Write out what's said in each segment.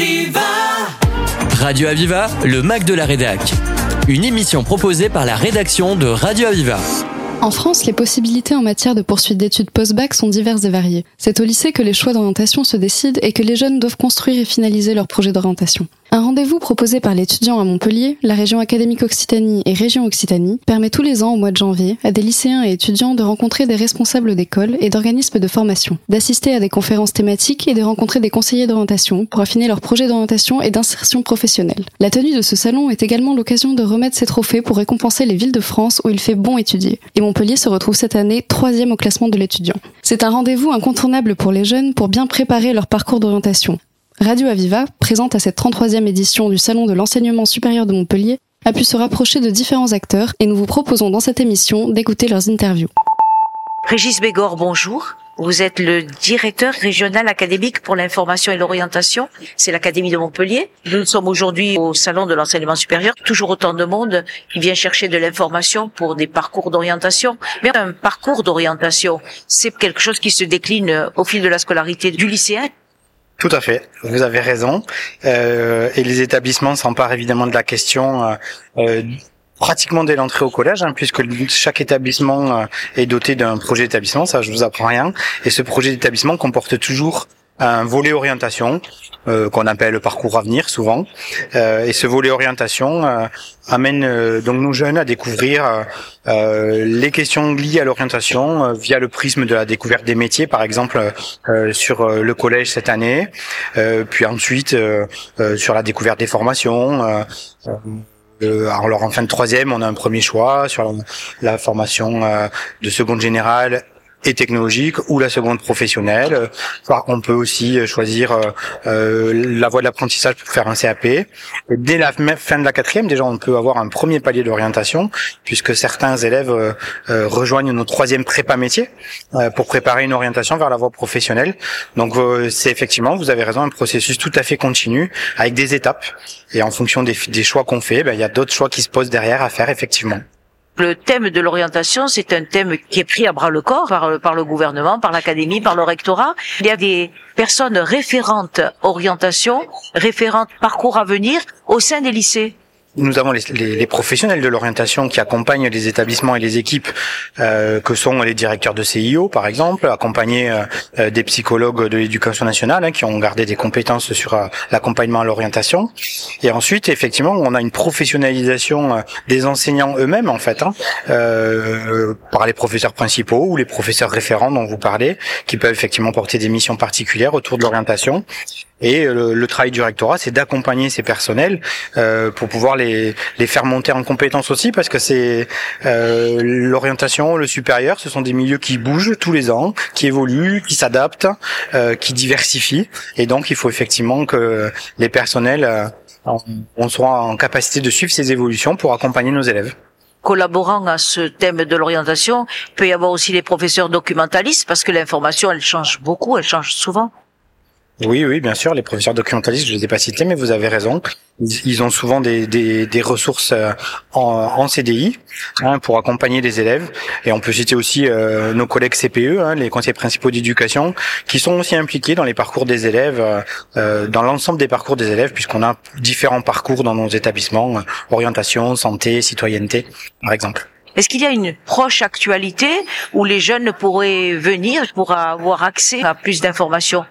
Aviva Radio Aviva, le Mac de la Rédac. Une émission proposée par la rédaction de Radio Aviva. En France, les possibilités en matière de poursuite d'études post-bac sont diverses et variées. C'est au lycée que les choix d'orientation se décident et que les jeunes doivent construire et finaliser leur projet d'orientation. Un rendez-vous proposé par l'étudiant à Montpellier, la région académique Occitanie et région Occitanie permet tous les ans au mois de janvier à des lycéens et étudiants de rencontrer des responsables d'écoles et d'organismes de formation, d'assister à des conférences thématiques et de rencontrer des conseillers d'orientation pour affiner leur projet d'orientation et d'insertion professionnelle. La tenue de ce salon est également l'occasion de remettre ses trophées pour récompenser les villes de France où il fait bon étudier. Et Montpellier se retrouve cette année troisième au classement de l'étudiant. C'est un rendez-vous incontournable pour les jeunes pour bien préparer leur parcours d'orientation. Radio Aviva, présente à cette 33e édition du Salon de l'enseignement supérieur de Montpellier, a pu se rapprocher de différents acteurs et nous vous proposons dans cette émission d'écouter leurs interviews. Régis Bégor, bonjour. Vous êtes le directeur régional académique pour l'information et l'orientation. C'est l'Académie de Montpellier. Nous sommes aujourd'hui au Salon de l'enseignement supérieur. Toujours autant de monde qui vient chercher de l'information pour des parcours d'orientation. Mais un parcours d'orientation, c'est quelque chose qui se décline au fil de la scolarité du lycéen. Tout à fait, vous avez raison. Euh, et les établissements s'emparent évidemment de la question euh, euh, pratiquement dès l'entrée au collège, hein, puisque chaque établissement euh, est doté d'un projet d'établissement, ça je vous apprends rien. Et ce projet d'établissement comporte toujours un volet orientation euh, qu'on appelle parcours avenir souvent. Euh, et ce volet orientation euh, amène euh, donc nos jeunes à découvrir euh, les questions liées à l'orientation via le prisme de la découverte des métiers, par exemple sur le collège cette année, puis ensuite sur la découverte des formations. alors en fin de troisième, on a un premier choix sur la formation de seconde générale et technologique ou la seconde professionnelle. On peut aussi choisir euh, euh, la voie de l'apprentissage pour faire un CAP. Dès la fin de la quatrième, déjà, on peut avoir un premier palier d'orientation, puisque certains élèves euh, rejoignent nos troisième prépa métier pour préparer une orientation vers la voie professionnelle. Donc, c'est effectivement, vous avez raison, un processus tout à fait continu avec des étapes. Et en fonction des, des choix qu'on fait, ben, il y a d'autres choix qui se posent derrière à faire effectivement. Le thème de l'orientation, c'est un thème qui est pris à bras le corps par, par le gouvernement, par l'académie, par le rectorat. Il y a des personnes référentes orientation, référentes parcours à venir au sein des lycées nous avons les, les, les professionnels de l'orientation qui accompagnent les établissements et les équipes, euh, que sont les directeurs de CIO, par exemple, accompagnés euh, euh, des psychologues de l'éducation nationale, hein, qui ont gardé des compétences sur euh, l'accompagnement à l'orientation. Et ensuite, effectivement, on a une professionnalisation euh, des enseignants eux-mêmes, en fait, hein, par les professeurs principaux ou les professeurs référents dont vous parlez, qui peuvent effectivement porter des missions particulières autour de l'orientation. Et le, le, travail du rectorat, c'est d'accompagner ces personnels pour pouvoir les, les faire monter en compétences aussi parce que c'est euh, l'orientation, le supérieur, ce sont des milieux qui bougent tous les ans, qui évoluent, qui s'adaptent, euh, qui diversifient et donc il faut effectivement que les personnels euh, on soit en capacité de suivre ces évolutions pour accompagner nos élèves collaborant à ce thème de l'orientation, peut y avoir aussi les professeurs documentalistes parce que l'information elle change beaucoup, elle change souvent. Oui, oui, bien sûr, les professeurs documentalistes, je les ai pas cités, mais vous avez raison. Ils ont souvent des, des, des ressources euh, en, en CDI hein, pour accompagner les élèves. Et on peut citer aussi euh, nos collègues CPE, hein, les conseillers principaux d'éducation, qui sont aussi impliqués dans les parcours des élèves, euh, dans l'ensemble des parcours des élèves, puisqu'on a différents parcours dans nos établissements, orientation, santé, citoyenneté, par exemple. Est-ce qu'il y a une proche actualité où les jeunes pourraient venir pour avoir accès à plus d'informations?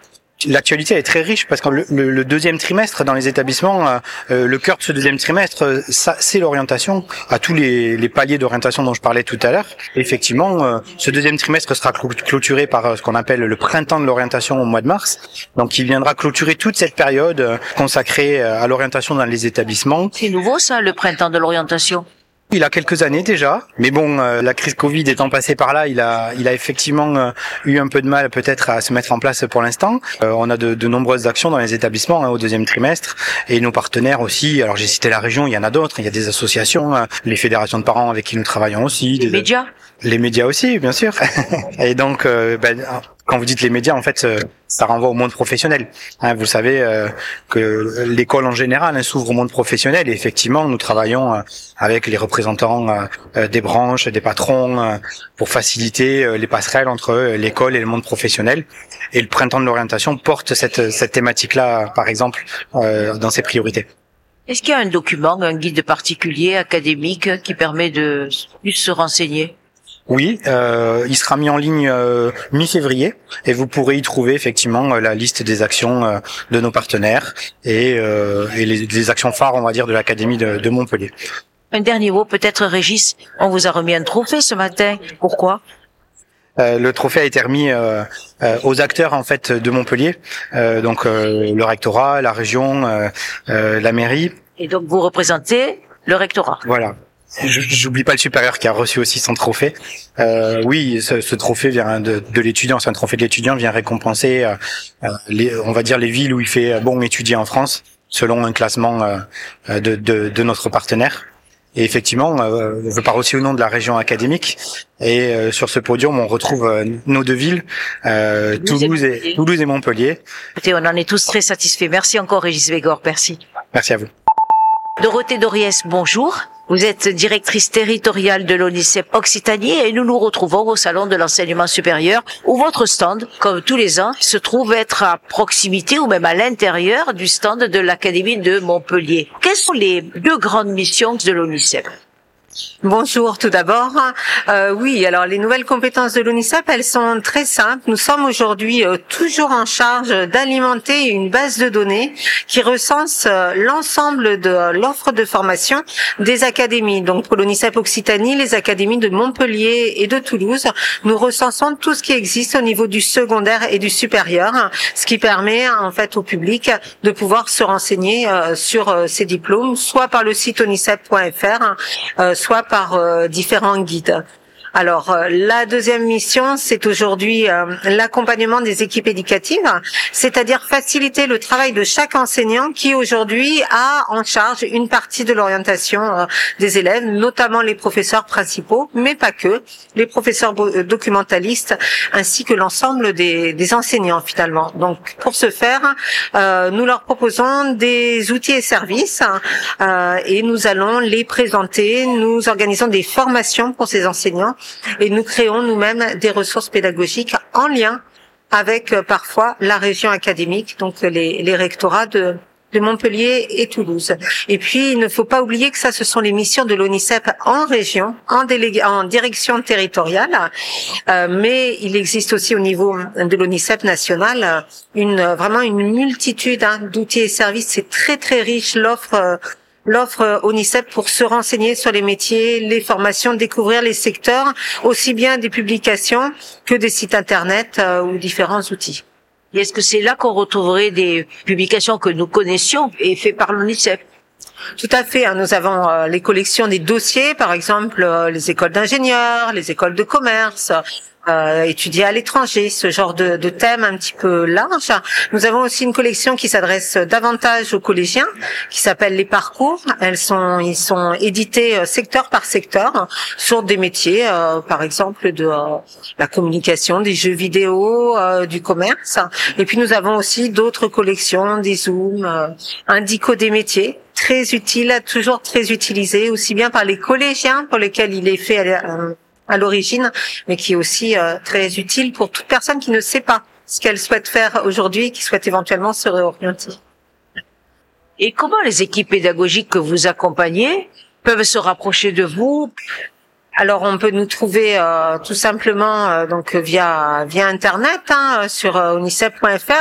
L'actualité est très riche parce que le, deuxième trimestre dans les établissements, euh, euh, le cœur de ce deuxième trimestre, euh, ça c'est l'orientation à tous les, les paliers d'orientation dont je parlais tout à l'heure. Effectivement, ce deuxième trimestre sera clôturé par ce qu'on appelle le printemps de l'orientation au mois de mars, donc il viendra clôturer toute cette période consacrée à l'orientation dans les établissements. C'est nouveau ça, le printemps de l'orientation? Il a quelques années déjà, mais bon, euh, la crise Covid étant passée par là, il a, il a effectivement euh, eu un peu de mal peut-être à se mettre en place pour l'instant. Euh, on a de, de, nombreuses actions dans les établissements hein, au deuxième trimestre et nos partenaires aussi. Alors j'ai cité la région, il y en a d'autres. Il y a des associations, hein, les fédérations de parents avec qui nous travaillons aussi. Les médias. Les médias aussi, bien sûr. et donc, ben, quand vous dites les médias, en fait, euh, ça renvoie au monde professionnel. Hein, vous savez euh, que l'école en général hein, s'ouvre au monde professionnel effectivement, nous travaillons euh, avec les représentants des branches, des patrons, pour faciliter les passerelles entre l'école et le monde professionnel. Et le printemps de l'orientation porte cette, cette thématique-là, par exemple, dans ses priorités. Est-ce qu'il y a un document, un guide particulier, académique, qui permet de plus se renseigner? Oui, euh, il sera mis en ligne euh, mi-février et vous pourrez y trouver effectivement euh, la liste des actions euh, de nos partenaires et, et les, les, actions phares, on va dire, de l'Académie de, de, Montpellier. Un dernier mot, peut-être Régis, on vous a remis un trophée ce matin. Pourquoi? Le trophée a été remis aux acteurs en fait de Montpellier, donc le rectorat, la région, la mairie. Et donc vous représentez le rectorat. Voilà. J'oublie pas le supérieur qui a reçu aussi son trophée. Euh, oui, ce, ce, trophée vient de, de l'étudiant. C'est un trophée de l'étudiant vient récompenser, euh, euh, les, on va dire les villes où il fait bon étudier en France, selon un classement euh, de, de, de, notre partenaire. Et effectivement, euh, je parle aussi au nom de la région académique. Et euh, sur ce podium, on retrouve nos deux villes, Toulouse, et, Toulouse et Montpellier. Écoutez, on en est tous très satisfaits. Merci encore, Régis Végor. Merci. Merci à vous. Dorothée Doriès, bonjour. Vous êtes directrice territoriale de l'ONICEP Occitanie et nous nous retrouvons au Salon de l'enseignement supérieur où votre stand, comme tous les ans, se trouve être à proximité ou même à l'intérieur du stand de l'Académie de Montpellier. Quelles sont les deux grandes missions de l'ONICEP Bonjour tout d'abord. Euh, oui, alors les nouvelles compétences de l'UNICEF, elles sont très simples. Nous sommes aujourd'hui euh, toujours en charge d'alimenter une base de données qui recense euh, l'ensemble de l'offre de formation des académies. Donc pour l'UNICEF Occitanie, les académies de Montpellier et de Toulouse, nous recensons tout ce qui existe au niveau du secondaire et du supérieur, ce qui permet en fait au public de pouvoir se renseigner sur ces diplômes, soit par le site onicep.fr, soit par euh, différents guides. Alors euh, la deuxième mission, c'est aujourd'hui euh, l'accompagnement des équipes éducatives, c'est-à-dire faciliter le travail de chaque enseignant qui aujourd'hui a en charge une partie de l'orientation euh, des élèves, notamment les professeurs principaux, mais pas que, les professeurs documentalistes ainsi que l'ensemble des, des, enseignants finalement. Donc pour ce faire, nous leur proposons des outils et services et nous allons les présenter. Nous organisons des formations pour ces enseignants et nous créons nous-mêmes des ressources pédagogiques en lien avec euh, parfois la région académique, donc les, les rectorats de, de Montpellier et Toulouse. Et puis, il ne faut pas oublier que ça, ce sont les missions de l'ONICEP en région, en, en direction territoriale. Euh, mais il existe aussi au niveau de l'ONICEP national une vraiment une multitude hein, d'outils et services. C'est très très riche l'offre euh, l'offre ONICEP pour se renseigner sur les métiers, les formations, découvrir les secteurs, aussi bien des publications que des sites internet euh, ou différents outils. Est-ce que c'est là qu'on retrouverait des publications que nous connaissions et faites par l'ONICEP tout à fait. Hein. Nous avons euh, les collections des dossiers, par exemple euh, les écoles d'ingénieurs, les écoles de commerce, euh, étudier à l'étranger, ce genre de, de, thème un petit peu large. Nous avons aussi une collection qui s'adresse davantage aux collégiens, qui s'appelle les parcours. Elles sont, ils sont édités euh, secteur par secteur sur des métiers, euh, par exemple de la communication, des jeux vidéo, du commerce. Et puis nous avons aussi d'autres collections, des zooms, indico des métiers très utile, toujours très utilisé, aussi bien par les collégiens pour lesquels il est fait à l'origine, mais qui est aussi euh, très utile pour toute personne qui ne sait pas ce qu'elle souhaite faire aujourd'hui, qui souhaite éventuellement se réorienter. Et comment les équipes pédagogiques que vous accompagnez peuvent se rapprocher de vous alors on peut nous trouver euh, tout simplement euh, donc via via internet hein, sur euh.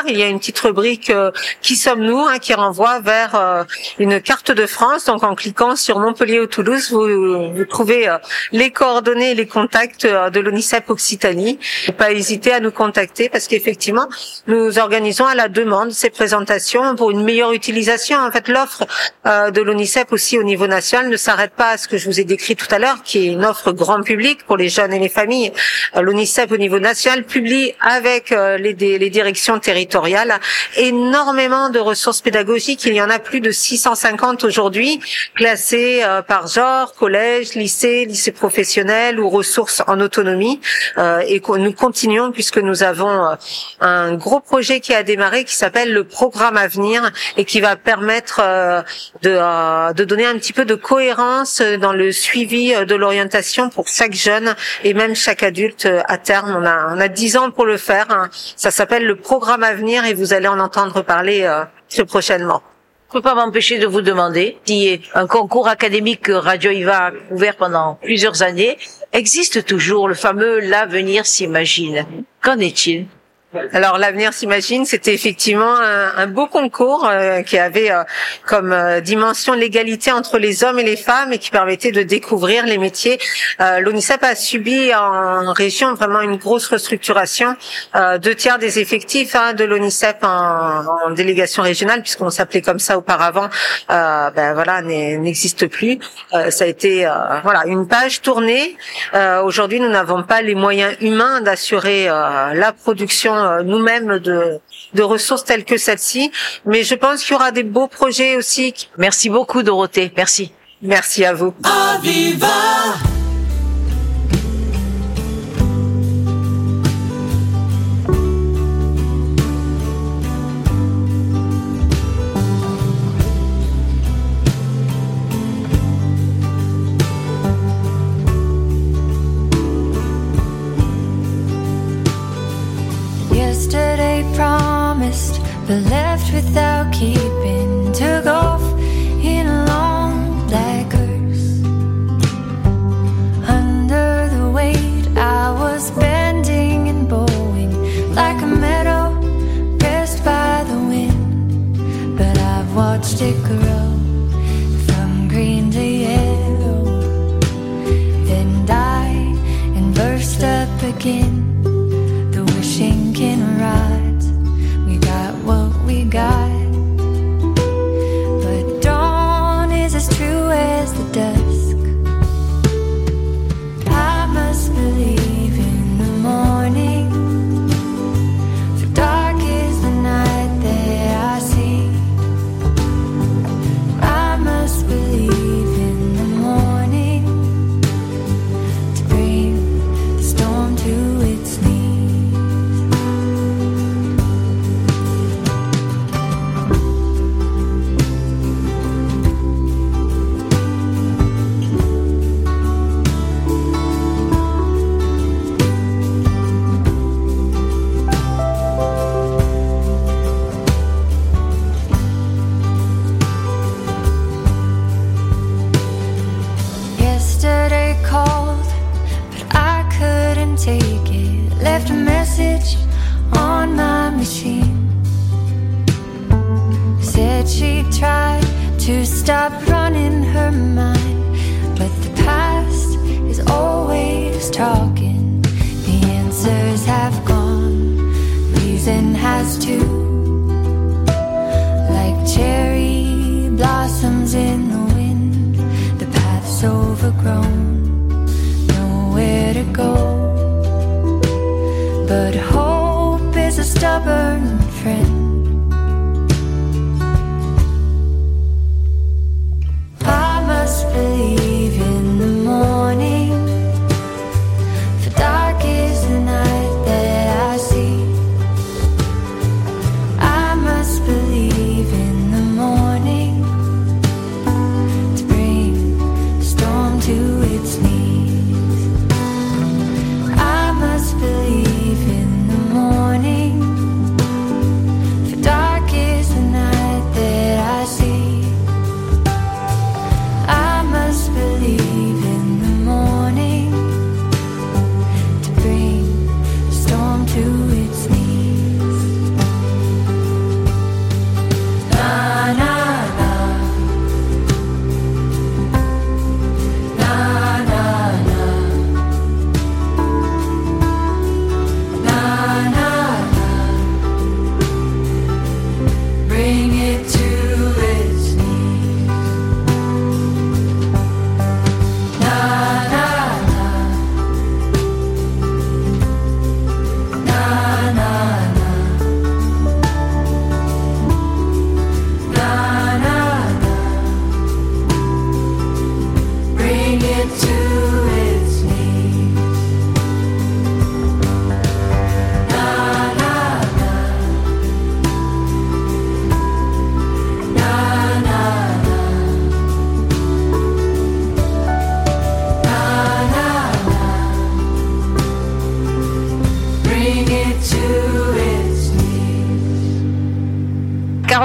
Il y a une petite rubrique qui sommes-nous hein, qui renvoie vers une carte de France. Donc en cliquant sur Montpellier ou Toulouse, vous, vous trouvez les coordonnées et les contacts de l'UNICEF Occitanie. Pas hésiter à nous contacter parce qu'effectivement nous organisons à la demande ces présentations pour une meilleure utilisation. En fait l'offre de l'UNICEF aussi au niveau national ne s'arrête pas à ce que je vous ai décrit tout à l'heure, qui est une offre notre grand public, pour les jeunes et les familles. L'ONICEP au niveau national publie avec les, les directions territoriales énormément de ressources pédagogiques. Il y en a plus de 650 aujourd'hui, classées par genre, collège, lycée, lycée professionnel ou ressources en autonomie. et nous continuons puisque nous avons un gros projet qui a démarré qui s'appelle le programme à venir et qui va permettre euh, de, euh, de donner un petit peu de cohérence dans le suivi euh, de l'orientation pour chaque jeune et même chaque adulte à terme. On a, on a 10 ans pour le faire. Hein. Ça s'appelle le programme à venir et vous allez en entendre parler très prochainement. Je ne peux pas m'empêcher de vous demander si un concours académique que Radio Iva a couvert pendant plusieurs années existe toujours, le fameux L'avenir s'imagine. Qu'en est-il? Alors l'avenir s'imagine, c'était effectivement un, beau concours euh, qui avait euh, comme euh, dimension l'égalité entre les hommes et les femmes et qui permettait de découvrir les métiers. L'ONICEP a subi en région vraiment une grosse restructuration. deux tiers des effectifs hein, de l'ONICEP en, en, délégation régionale, puisqu'on s'appelait comme ça auparavant, ben voilà, n'existe plus. ça a été voilà une page tournée. Aujourd'hui, nous n'avons pas les moyens humains d'assurer la production euh, nous-mêmes de, de ressources telles que celle-ci. Mais je pense qu'il y aura des beaux projets aussi. Merci beaucoup Dorothée. Merci. Merci à vous. but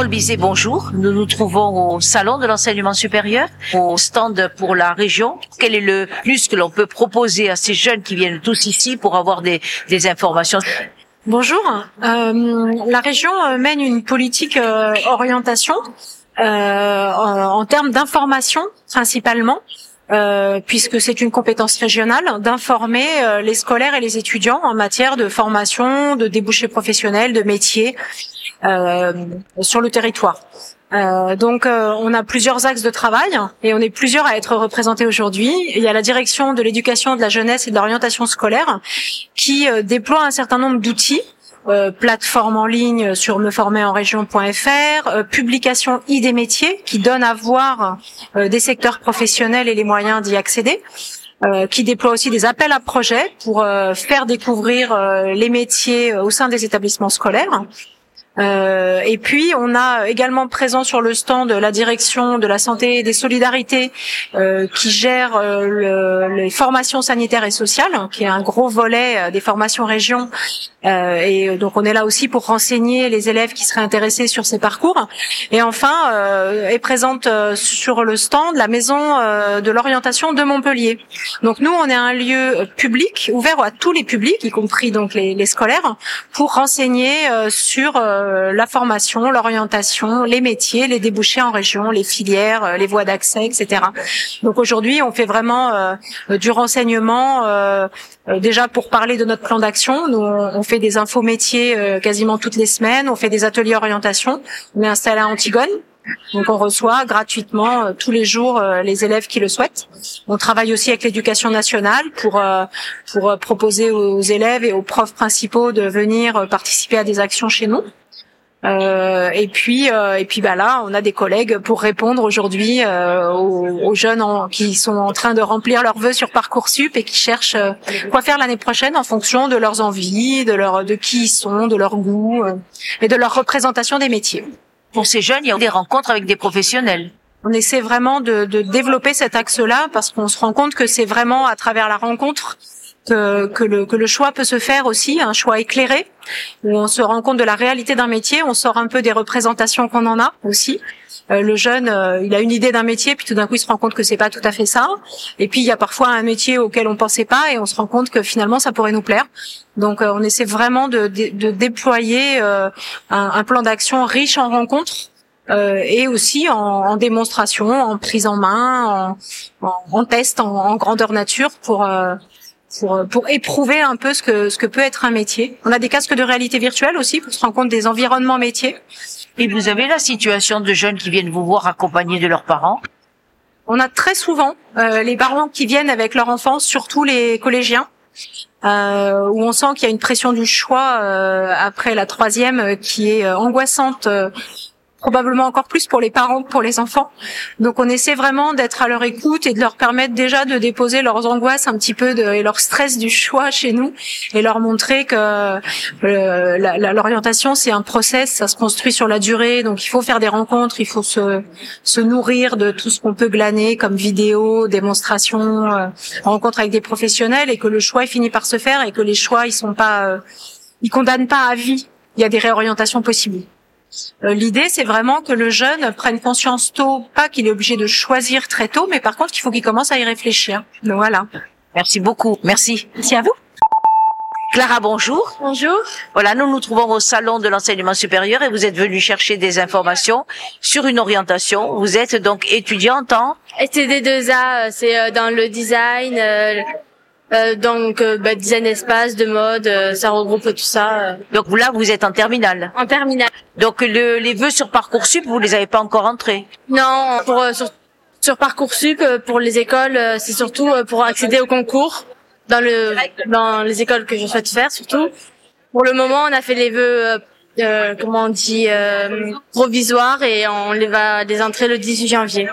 Bizet, bonjour. Nous nous trouvons au salon de l'enseignement supérieur, au stand pour la région. Quel est le plus que l'on peut proposer à ces jeunes qui viennent tous ici pour avoir des, des informations? Bonjour. Euh, la région euh, mène une politique euh, orientation euh, en, en termes d'information principalement. Euh, puisque c'est une compétence régionale, d'informer euh, les scolaires et les étudiants en matière de formation, de débouchés professionnels, de métiers sur le territoire. Euh, donc euh, on a plusieurs axes de travail et on est plusieurs à être représentés aujourd'hui. Il y a la direction de l'éducation, de la jeunesse et de l'orientation scolaire qui euh, déploie un certain nombre d'outils euh, plateforme en ligne sur meformerenregion.fr, euh, publication ID métiers qui donne à voir euh, des secteurs professionnels et les moyens d'y accéder. euh, qui déploie aussi des appels à projets pour euh, faire découvrir euh, les métiers au sein des établissements scolaires. Euh, et puis, on a également présent sur le stand la direction de la santé et des solidarités euh, qui gère euh, le- les formations sanitaires et sociales, hein, qui est un gros volet euh, des formations région. Et donc, on est là aussi pour renseigner les élèves qui seraient intéressés sur ces parcours. Et enfin, est présente sur le stand la maison de l'orientation de Montpellier. Donc, nous, on est un lieu public ouvert à tous les publics, y compris donc les, les scolaires, pour renseigner sur la formation, l'orientation, les métiers, les débouchés en région, les filières, euh, les voies d'accès, etc. Donc aujourd'hui, on fait vraiment euh, euh, du renseignement. euh, euh, déjà pour parler de notre plan d'action, nous on fait des infos métiers euh, quasiment toutes les semaines, on fait des ateliers orientation. On est installé à Antigone. Donc on reçoit gratuitement euh, tous les jours euh, les élèves qui le souhaitent. On travaille aussi avec l'éducation nationale pour euh, pour euh, proposer aux élèves et aux profs principaux de venir euh, participer à des actions chez nous. Euh, et puis euh, et puis bah là on a des collègues pour répondre aujourd'hui euh, aux, aux jeunes en- qui sont en train de remplir leurs vœux sur parcoursup et qui cherchent euh, quoi faire l'année prochaine en fonction de leurs envies, de leur de qui ils sont, de leur goût euh, et de leur représentation des métiers. Pour ces jeunes, il y a des rencontres avec des professionnels. On essaie vraiment de, de développer cet axe-là parce qu'on se rend compte que c'est vraiment à travers la rencontre que, que, le, que le choix peut se faire aussi, un choix éclairé, où on se rend compte de la réalité d'un métier, on sort un peu des représentations qu'on en a aussi. Euh, le jeune, euh, il a une idée d'un métier, puis tout d'un coup, il se rend compte que c'est pas tout à fait ça. Et puis, il y a parfois un métier auquel on pensait pas, et on se rend compte que finalement, ça pourrait nous plaire. Donc, euh, on essaie vraiment de, de, de déployer euh, un, un plan d'action riche en rencontres euh, et aussi en, en démonstration, en prise en main, en, en, en test, en, grandeur nature pour euh, pour pour éprouver un peu ce que ce que peut être un métier. On a des casques de réalité virtuelle aussi pour se rendre compte des environnements métiers. Et vous avez la situation de jeunes qui viennent vous voir accompagnés de leurs parents? On a très souvent euh, les parents qui viennent avec leur enfant, surtout les collégiens, euh, où on sent qu'il y a une pression du choix euh, après la troisième euh, qui est euh, angoissante, euh, probablement encore plus pour les parents que pour les enfants. Donc on essaie vraiment d'être à leur écoute et de leur permettre déjà de déposer leurs angoisses un petit peu de, et leur stress du choix chez nous et leur montrer que euh, l'orientation c'est un process, ça se construit sur la durée, donc il faut faire des rencontres, il faut se, se nourrir de tout ce qu'on peut glaner comme vidéos, démonstrations, euh, rencontres avec des professionnels et que le choix finit par se faire et que les choix ils sont pas, euh, ils condamnent pas à vie. Il y a des réorientations possibles. Euh, L'idée, c'est vraiment que le jeune prenne conscience tôt, pas qu'il est obligé de choisir très tôt, mais par contre qu'il faut qu'il commence à y réfléchir. Donc voilà. Merci beaucoup. Merci. Merci à vous. Clara, bonjour. Bonjour. Voilà, nous nous trouvons au salon de l'enseignement supérieur et vous êtes venu chercher des informations sur une orientation. Vous êtes donc étudiante en STD2A, euh, c'est euh, dans le design, donc euh, bah, design espace, de mode, euh, ça regroupe tout ça. euh, donc là vous êtes en terminale. en terminale. Donc le, les vœux sur parcoursup vous les avez pas encore entrés? Non, pour euh, sur, sur parcoursup euh, pour les écoles, euh, c'est surtout euh, pour accéder au concours dans le dans les écoles que je souhaite faire surtout. Pour le moment, on a fait les vœux, euh, euh, comment on dit, euh, provisoires et on les va les entrer le 18 janvier.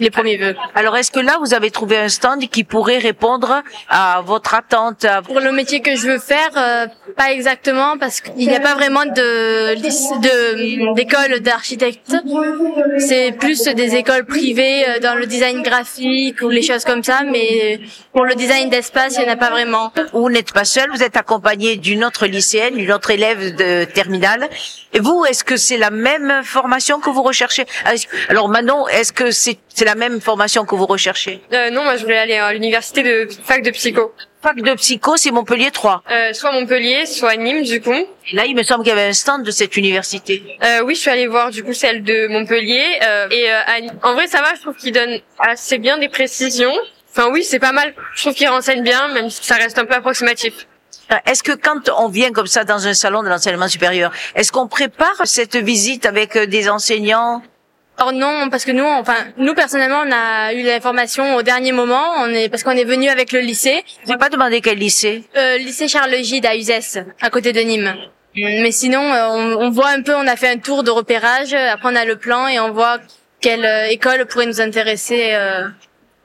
Les premiers vœux. Alors, est-ce que là, vous avez trouvé un stand qui pourrait répondre à votre attente Pour le métier que je veux faire, euh, pas exactement parce qu'il n'y a pas vraiment de de d'école d'architecte. C'est plus des écoles privées euh, dans le design graphique ou les choses comme ça, mais pour le design d'espace, il n'y en a pas vraiment. Vous n'êtes pas seul, vous êtes accompagné d'une autre lycéenne, d'une autre élève de terminale. Et vous, est-ce que c'est la même formation que vous recherchez? Alors Manon, est-ce que c'est c'est la même formation que vous recherchez? Euh, non, moi je voulais aller à l'université de fac de psycho. Fac de psycho, c'est Montpellier 3. Euh, soit Montpellier, soit Nîmes du coup. Et là, il me semble qu'il y avait un stand de cette université. Euh, oui, je suis allée voir du coup celle de Montpellier. euh, et euh, à- en vrai, ça va, je trouve qu'il donne assez bien des précisions. Enfin oui, c'est pas mal. Je trouve qu'il renseigne bien, même si ça reste un peu approximatif. Euh, Est-ce que quand on vient comme ça dans un salon de l'enseignement supérieur, est-ce qu'on prépare cette visite avec des enseignants? Or non, parce que nous, enfin, nous personnellement, on a eu l'information au dernier moment. On est parce qu'on est venu avec le lycée, J'ai pas demandé quel lycée. euh, lycée Charles Gide à Uzès, à côté de Nîmes. Mais sinon, euh, on, on voit un peu, on a fait un tour de repérage. Après, on a le plan et on voit quelle euh, école pourrait nous intéresser euh,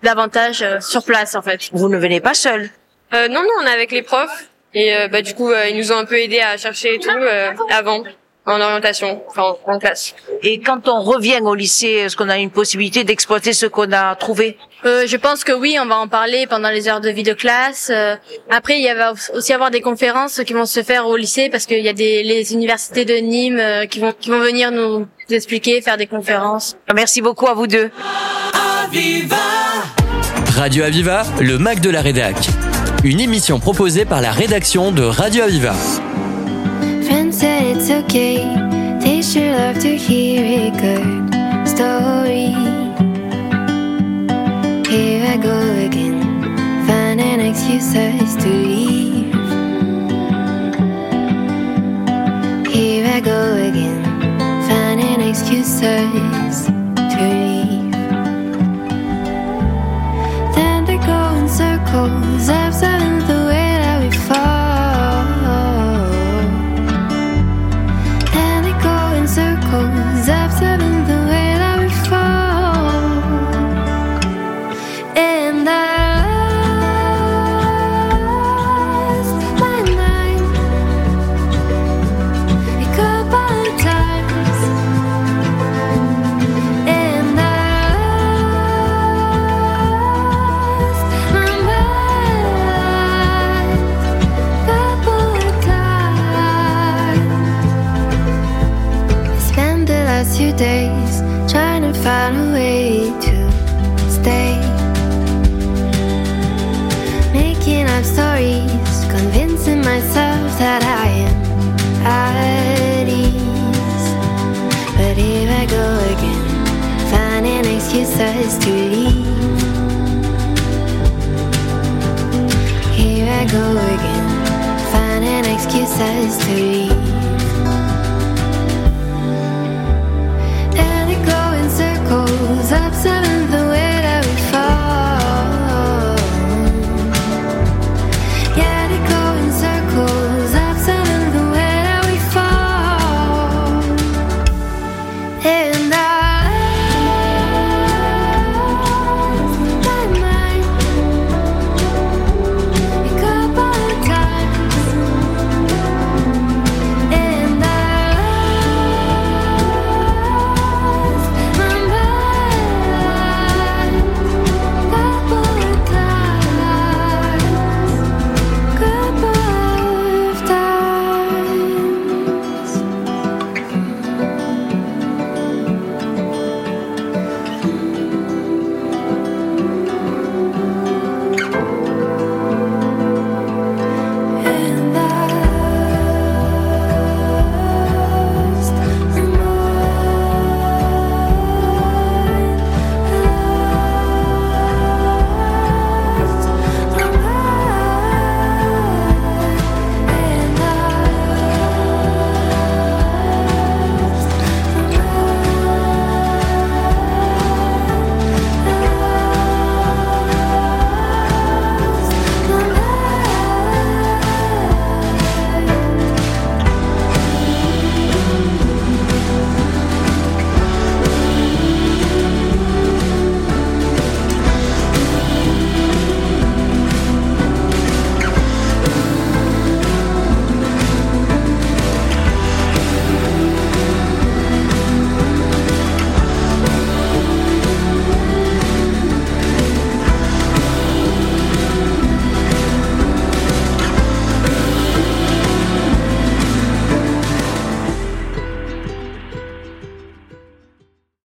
davantage euh, sur place, en fait. Vous ne venez pas seul. Euh, non, non, on est avec les profs. Et euh, bah du coup, euh, ils nous ont un peu aidé à chercher et tout euh, avant, en orientation, enfin en classe. Et quand on revient au lycée, est-ce qu'on a une possibilité d'exploiter ce qu'on a trouvé? Euh, je pense que oui, on va en parler pendant les heures de vie de classe. Euh, après, il va aussi avoir des conférences qui vont se faire au lycée parce qu'il y a des les universités de Nîmes euh, qui vont qui vont venir nous expliquer, faire des conférences. Merci beaucoup à vous deux. Radio Aviva, le Mac de la Rédac. Une émission proposée par la rédaction de Radio Aviva. It's okay. They sure love to hear a good story. Here I go again, finding excuses to leave. Here I go again, finding excuses to leave. Then they go in circles, observing that I am at ease. But here I go again, finding excuses to leave. Here I go again, finding excuses to leave. And it go in circles, upside